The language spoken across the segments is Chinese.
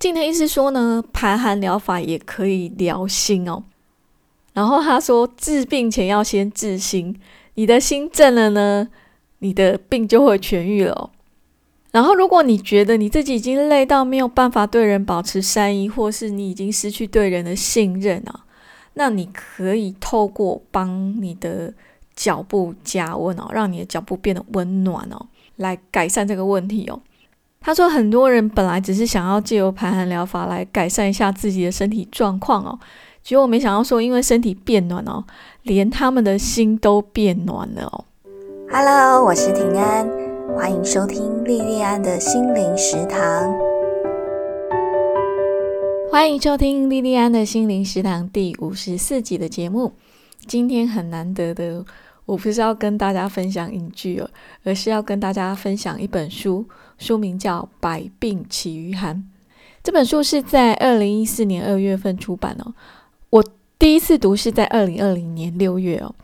静的意思说呢，排寒疗法也可以疗心哦。然后他说，治病前要先治心，你的心正了呢，你的病就会痊愈了。然后，如果你觉得你自己已经累到没有办法对人保持善意，或是你已经失去对人的信任啊，那你可以透过帮你的脚步加温哦，让你的脚步变得温暖哦，来改善这个问题哦。他说，很多人本来只是想要借由排寒疗法来改善一下自己的身体状况哦，结果没想到说，因为身体变暖哦，连他们的心都变暖了哦。Hello，我是平安。欢迎收听莉莉安的心灵食堂。欢迎收听莉莉安的心灵食堂第五十四集的节目。今天很难得的，我不是要跟大家分享影剧哦，而是要跟大家分享一本书，书名叫《百病起于寒》。这本书是在二零一四年二月份出版哦。我第一次读是在二零二零年六月哦。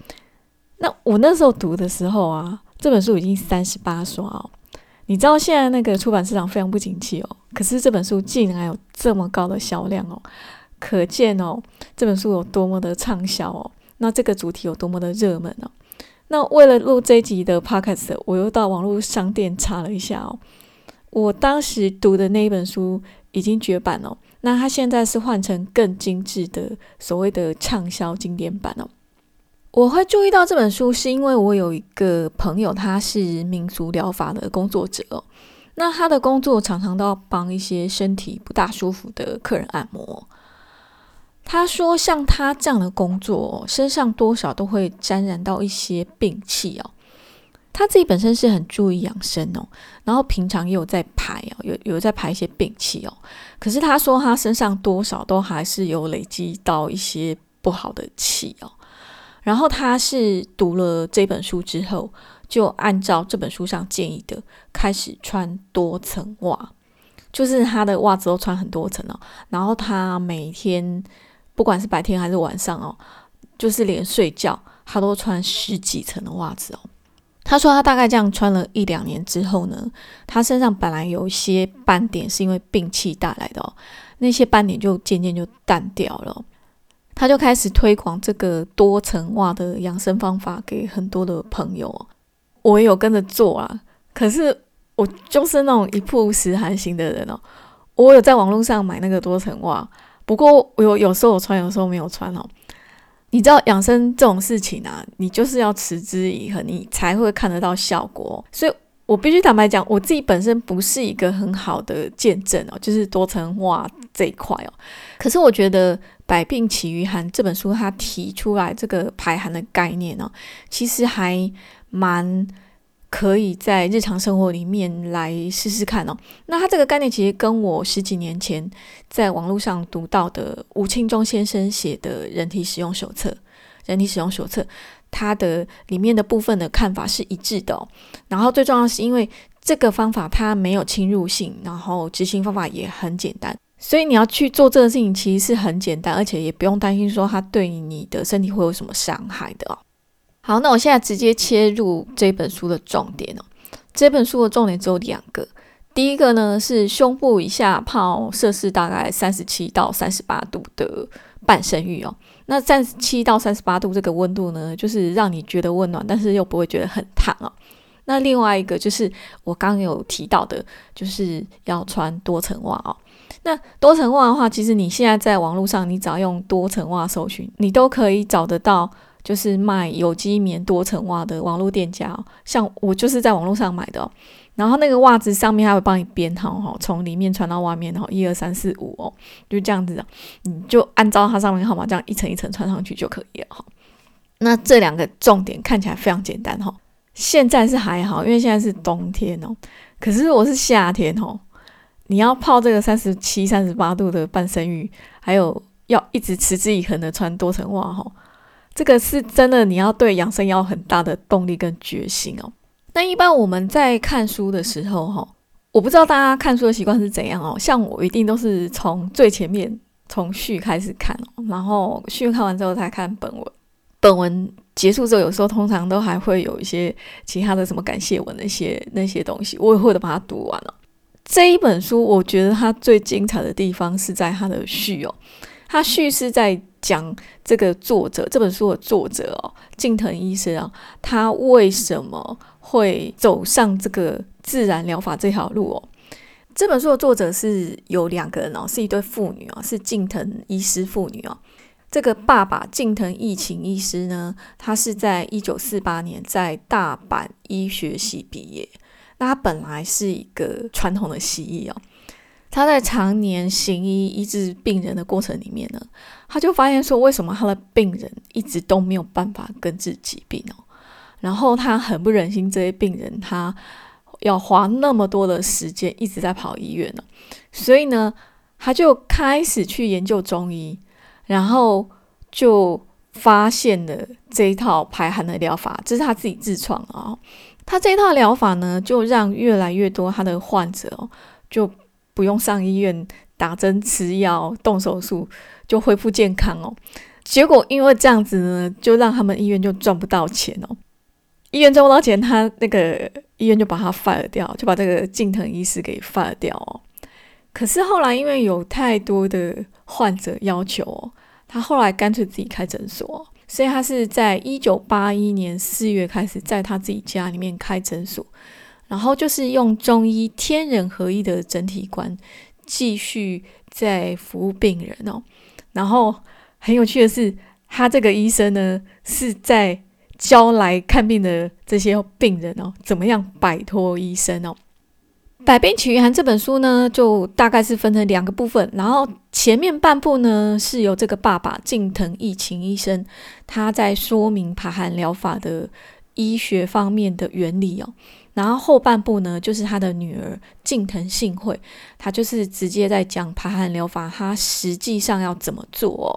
那我那时候读的时候啊。这本书已经三十八刷哦，你知道现在那个出版市场非常不景气哦，可是这本书竟然有这么高的销量哦，可见哦这本书有多么的畅销哦，那这个主题有多么的热门哦。那为了录这一集的 podcast，我又到网络商店查了一下哦，我当时读的那一本书已经绝版了，那它现在是换成更精致的所谓的畅销经典版哦。我会注意到这本书，是因为我有一个朋友，他是民族疗法的工作者哦。那他的工作常常都要帮一些身体不大舒服的客人按摩。他说，像他这样的工作，身上多少都会沾染到一些病气哦。他自己本身是很注意养生哦，然后平常也有在排哦，有有在排一些病气哦。可是他说，他身上多少都还是有累积到一些不好的气哦。然后他是读了这本书之后，就按照这本书上建议的，开始穿多层袜，就是他的袜子都穿很多层哦。然后他每天不管是白天还是晚上哦，就是连睡觉他都穿十几层的袜子哦。他说他大概这样穿了一两年之后呢，他身上本来有一些斑点是因为病气带来的哦，那些斑点就渐渐就淡掉了。他就开始推广这个多层袜的养生方法给很多的朋友，我也有跟着做啊。可是我就是那种一曝十寒型的人哦。我有在网络上买那个多层袜，不过我有有时候我穿，有时候没有穿哦。你知道养生这种事情啊，你就是要持之以恒，你才会看得到效果。所以我必须坦白讲，我自己本身不是一个很好的见证哦，就是多层袜这一块哦。可是我觉得。《百病起于寒》这本书，它提出来这个排寒的概念哦，其实还蛮可以在日常生活里面来试试看哦。那它这个概念其实跟我十几年前在网络上读到的吴清忠先生写的人体使用手册《人体使用手册》，它的里面的部分的看法是一致的哦。然后最重要是因为这个方法它没有侵入性，然后执行方法也很简单。所以你要去做这个事情，其实是很简单，而且也不用担心说它对你的身体会有什么伤害的哦。好，那我现在直接切入这本书的重点哦。这本书的重点只有两个，第一个呢是胸部以下泡摄氏大概三十七到三十八度的半身浴哦。那三十七到三十八度这个温度呢，就是让你觉得温暖，但是又不会觉得很烫哦。那另外一个就是我刚有提到的，就是要穿多层袜哦。那多层袜的话，其实你现在在网络上，你只要用多层袜搜寻，你都可以找得到，就是卖有机棉多层袜的网络店家。像我就是在网络上买的，然后那个袜子上面还会帮你编号哈，从里面穿到外面，然后一二三四五哦，就这样子的，你就按照它上面号码这样一层一层穿上去就可以了哈。那这两个重点看起来非常简单哈。现在是还好，因为现在是冬天哦，可是我是夏天哦。你要泡这个三十七、三十八度的半身浴，还有要一直持之以恒的穿多层袜哈，这个是真的，你要对养生要很大的动力跟决心哦。那一般我们在看书的时候哈，我不知道大家看书的习惯是怎样哦。像我一定都是从最前面从序开始看哦，然后序看完之后才看本文。本文结束之后，有时候通常都还会有一些其他的什么感谢文那些那些东西，我也会把它读完了。这一本书，我觉得它最精彩的地方是在它的序哦。它序是在讲这个作者这本书的作者哦，近藤医生啊，他为什么会走上这个自然疗法这条路哦？这本书的作者是有两个人哦，是一对父女哦，是近藤医师父女哦。这个爸爸近藤义晴医师呢，他是在一九四八年在大阪医学系毕业。那他本来是一个传统的西医哦，他在常年行医医治病人的过程里面呢，他就发现说，为什么他的病人一直都没有办法根治疾病哦？然后他很不忍心这些病人他要花那么多的时间一直在跑医院呢，所以呢，他就开始去研究中医。然后就发现了这一套排寒的疗法，这是他自己自创啊。他这一套疗法呢，就让越来越多他的患者哦，就不用上医院打针、吃药、动手术，就恢复健康哦。结果因为这样子呢，就让他们医院就赚不到钱哦。医院赚不到钱，他那个医院就把他 fire 掉，就把这个近藤医师给 fire 掉哦。可是后来，因为有太多的患者要求哦，他后来干脆自己开诊所。所以他是在一九八一年四月开始在他自己家里面开诊所，然后就是用中医天人合一的整体观继续在服务病人哦。然后很有趣的是，他这个医生呢是在教来看病的这些病人哦，怎么样摆脱医生哦。《百病起于寒》这本书呢，就大概是分成两个部分，然后前面半部呢是由这个爸爸近藤义晴医生他在说明排寒疗法的医学方面的原理哦，然后后半部呢就是他的女儿近藤幸惠，他就是直接在讲排汗疗法，他实际上要怎么做哦。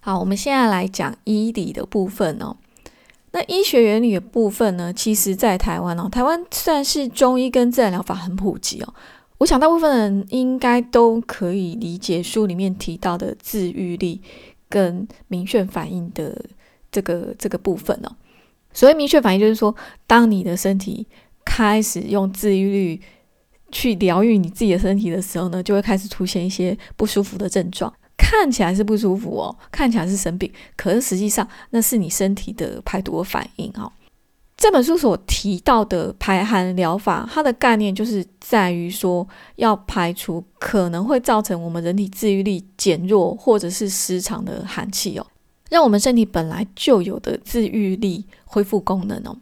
好，我们现在来讲医理的部分哦。那医学原理的部分呢？其实，在台湾哦，台湾算是中医跟自然疗法很普及哦。我想大部分人应该都可以理解书里面提到的自愈力跟明眩反应的这个这个部分哦。所谓明确反应，就是说，当你的身体开始用自愈力去疗愈你自己的身体的时候呢，就会开始出现一些不舒服的症状。看起来是不舒服哦，看起来是生病，可是实际上那是你身体的排毒反应哦。这本书所提到的排寒疗法，它的概念就是在于说，要排除可能会造成我们人体自愈力减弱或者是失常的寒气哦，让我们身体本来就有的自愈力恢复功能哦。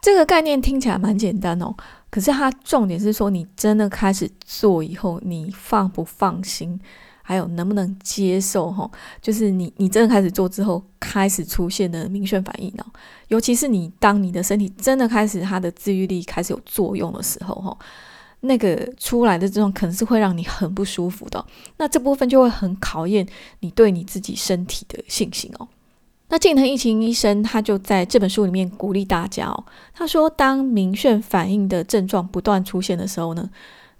这个概念听起来蛮简单哦，可是它重点是说，你真的开始做以后，你放不放心？还有能不能接受哈？就是你你真的开始做之后，开始出现的明显反应哦。尤其是你当你的身体真的开始它的自愈力开始有作用的时候哈，那个出来的这种可能是会让你很不舒服的。那这部分就会很考验你对你自己身体的信心哦。那近藤疫情医生他就在这本书里面鼓励大家哦，他说当明眩反应的症状不断出现的时候呢，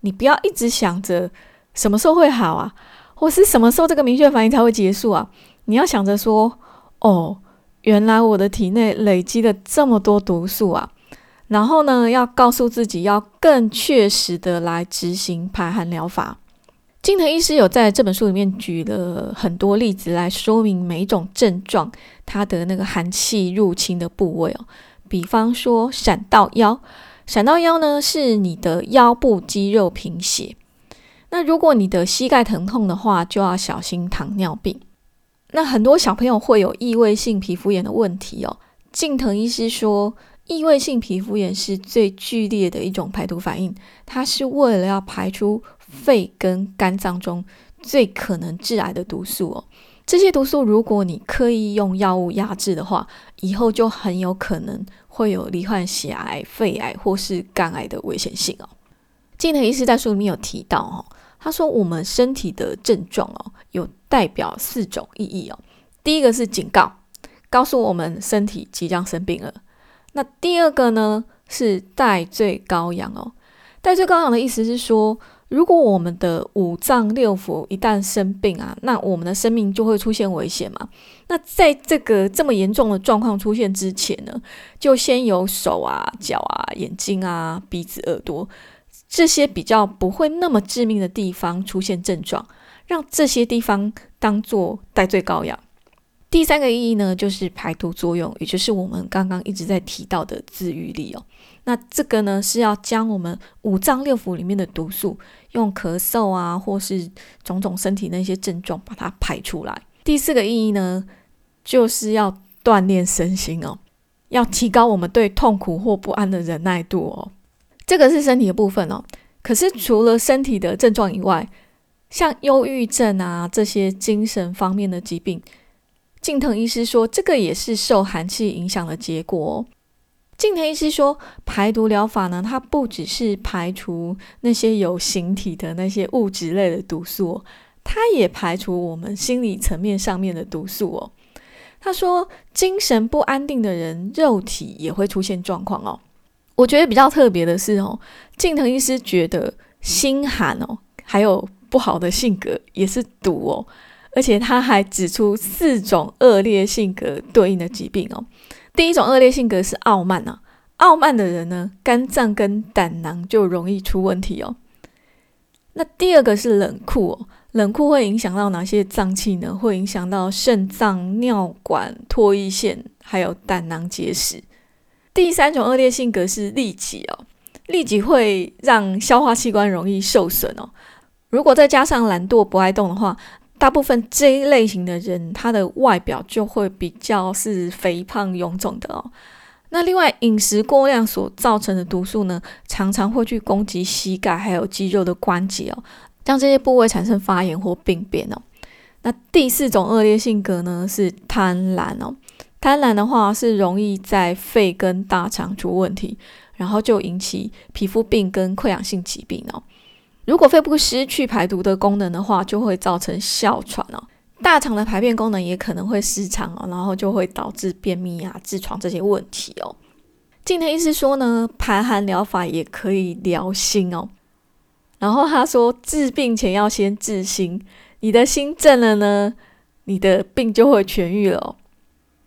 你不要一直想着什么时候会好啊。或是什么时候这个明确反应才会结束啊？你要想着说，哦，原来我的体内累积了这么多毒素啊！然后呢，要告诉自己要更确实的来执行排寒疗法。金藤医师有在这本书里面举了很多例子来说明每一种症状它的那个寒气入侵的部位哦。比方说闪到腰，闪到腰呢是你的腰部肌肉贫血。那如果你的膝盖疼痛的话，就要小心糖尿病。那很多小朋友会有异位性皮肤炎的问题哦。近藤医师说，异位性皮肤炎是最剧烈的一种排毒反应，它是为了要排出肺跟肝脏中最可能致癌的毒素哦。这些毒素，如果你刻意用药物压制的话，以后就很有可能会有罹患血癌、肺癌或是肝癌的危险性哦。近藤医师在书里面有提到哦。他说：“我们身体的症状哦，有代表四种意义哦。第一个是警告，告诉我们身体即将生病了。那第二个呢是代罪羔羊哦。代罪羔羊的意思是说，如果我们的五脏六腑一旦生病啊，那我们的生命就会出现危险嘛。那在这个这么严重的状况出现之前呢，就先有手啊、脚啊、眼睛啊、鼻子、耳朵。”这些比较不会那么致命的地方出现症状，让这些地方当做代罪羔羊。第三个意义呢，就是排毒作用，也就是我们刚刚一直在提到的自愈力哦。那这个呢，是要将我们五脏六腑里面的毒素，用咳嗽啊，或是种种身体那些症状，把它排出来。第四个意义呢，就是要锻炼身心哦，要提高我们对痛苦或不安的忍耐度哦。这个是身体的部分哦。可是除了身体的症状以外，像忧郁症啊这些精神方面的疾病。近藤医师说，这个也是受寒气影响的结果。近藤医师说，排毒疗法呢，它不只是排除那些有形体的那些物质类的毒素，它也排除我们心理层面上面的毒素哦。他说，精神不安定的人，肉体也会出现状况哦。我觉得比较特别的是哦，近藤医师觉得心寒哦，还有不好的性格也是毒哦。而且他还指出四种恶劣性格对应的疾病哦。第一种恶劣性格是傲慢啊，傲慢的人呢，肝脏跟胆囊就容易出问题哦。那第二个是冷酷哦，冷酷会影响到哪些脏器呢？会影响到肾脏、尿管、唾液腺，还有胆囊结石。第三种恶劣性格是痢疾哦，痢疾会让消化器官容易受损哦。如果再加上懒惰不爱动的话，大部分这一类型的人，他的外表就会比较是肥胖臃肿的哦。那另外饮食过量所造成的毒素呢，常常会去攻击膝盖还有肌肉的关节哦，让这些部位产生发炎或病变哦。那第四种恶劣性格呢是贪婪哦，贪婪的话是容易在肺跟大肠出问题，然后就引起皮肤病跟溃疡性疾病哦。如果肺部失去排毒的功能的话，就会造成哮喘哦。大肠的排便功能也可能会失常哦，然后就会导致便秘啊、痔疮这些问题哦。今天医师说呢，排寒疗法也可以疗心哦。然后他说，治病前要先治心，你的心正了呢，你的病就会痊愈了。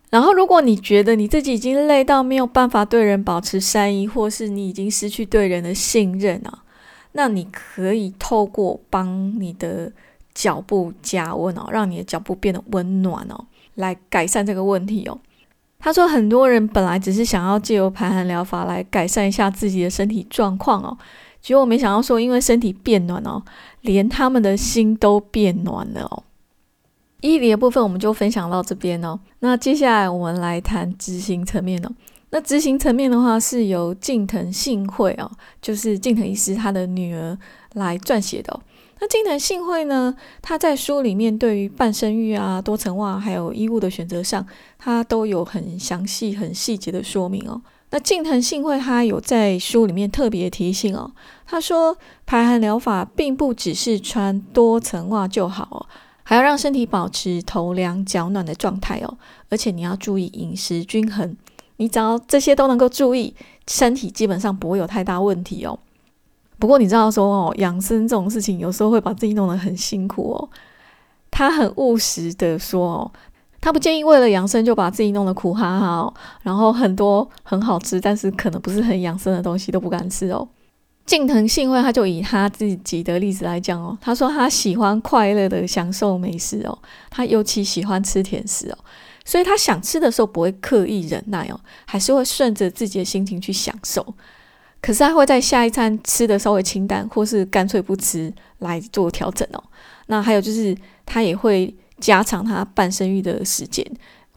然后，如果你觉得你自己已经累到没有办法对人保持善意，或是你已经失去对人的信任啊。那你可以透过帮你的脚部加温哦，让你的脚部变得温暖哦，来改善这个问题哦。他说，很多人本来只是想要借由排寒疗法来改善一下自己的身体状况哦，结果没想到说，因为身体变暖哦，连他们的心都变暖了哦。医理的部分我们就分享到这边哦。那接下来我们来谈执行层面哦。那执行层面的话，是由近藤幸惠哦，就是近藤医师他的女儿来撰写的。那近藤幸惠呢，他在书里面对于半身浴啊、多层袜还有衣物的选择上，他都有很详细、很细节的说明哦。那近藤幸惠他有在书里面特别提醒哦，他说排寒疗法并不只是穿多层袜就好哦，还要让身体保持头凉脚暖的状态哦，而且你要注意饮食均衡。你只要这些都能够注意，身体基本上不会有太大问题哦。不过你知道说哦，养生这种事情有时候会把自己弄得很辛苦哦。他很务实的说哦，他不建议为了养生就把自己弄得苦哈哈哦，然后很多很好吃但是可能不是很养生的东西都不敢吃哦。近藤幸会他就以他自己的例子来讲哦，他说他喜欢快乐的享受美食哦，他尤其喜欢吃甜食哦。所以他想吃的时候不会刻意忍耐哦，还是会顺着自己的心情去享受。可是他会在下一餐吃的稍微清淡，或是干脆不吃来做调整哦。那还有就是他也会加长他半生育的时间，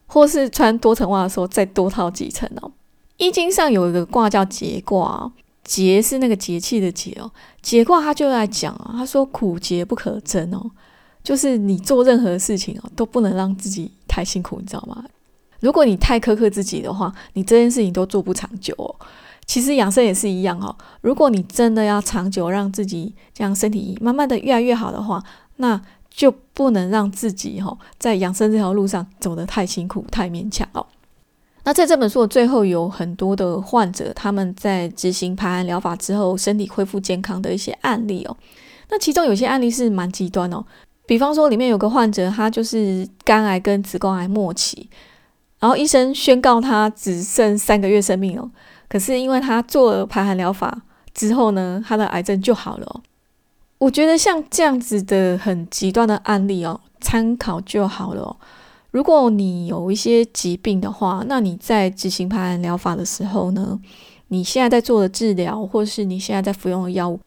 或是穿多层袜的时候再多套几层哦。易经上有一个卦叫节卦，节是那个节气的节哦。节卦他就在讲啊，他说苦节不可争哦。就是你做任何事情哦，都不能让自己太辛苦，你知道吗？如果你太苛刻自己的话，你这件事情都做不长久哦。其实养生也是一样哦。如果你真的要长久让自己这样身体慢慢的越来越好的话，那就不能让自己哈在养生这条路上走得太辛苦、太勉强哦。那在这本书的最后，有很多的患者他们在执行排寒疗法之后，身体恢复健康的一些案例哦。那其中有些案例是蛮极端哦。比方说，里面有个患者，他就是肝癌跟子宫癌末期，然后医生宣告他只剩三个月生命哦。可是因为他做了排寒疗法之后呢，他的癌症就好了。我觉得像这样子的很极端的案例哦，参考就好了。如果你有一些疾病的话，那你在执行排寒疗法的时候呢，你现在在做的治疗，或是你现在在服用的药物，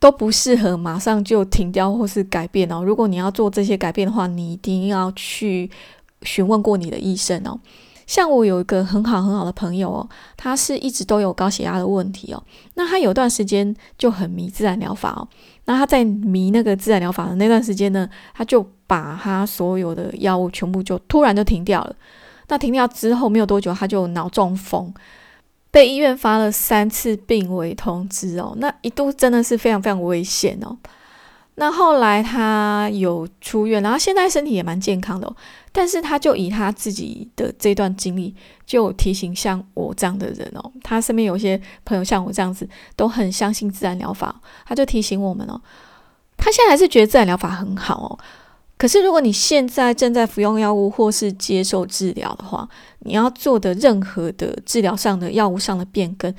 都不适合马上就停掉或是改变哦。如果你要做这些改变的话，你一定要去询问过你的医生哦。像我有一个很好很好的朋友哦，他是一直都有高血压的问题哦。那他有段时间就很迷自然疗法哦。那他在迷那个自然疗法的那段时间呢，他就把他所有的药物全部就突然就停掉了。那停掉之后没有多久，他就脑中风，被医院发了三次病危通知哦。那一度真的是非常非常危险哦。那后来他有出院，然后现在身体也蛮健康的。但是他就以他自己的这段经历，就提醒像我这样的人哦，他身边有些朋友像我这样子，都很相信自然疗法。他就提醒我们哦，他现在还是觉得自然疗法很好哦。可是如果你现在正在服用药物或是接受治疗的话，你要做的任何的治疗上的药物上的变更，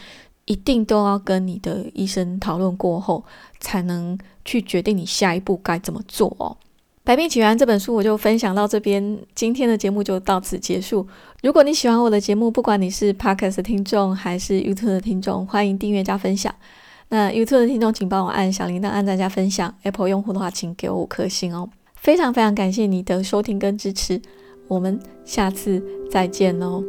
一定都要跟你的医生讨论过后，才能去决定你下一步该怎么做哦。《百病起源》这本书我就分享到这边，今天的节目就到此结束。如果你喜欢我的节目，不管你是 Podcast 的听众还是 YouTube 的听众，欢迎订阅加分享。那 YouTube 的听众请帮我按小铃铛按赞加分享，Apple 用户的话请给我五颗星哦。非常非常感谢你的收听跟支持，我们下次再见喽。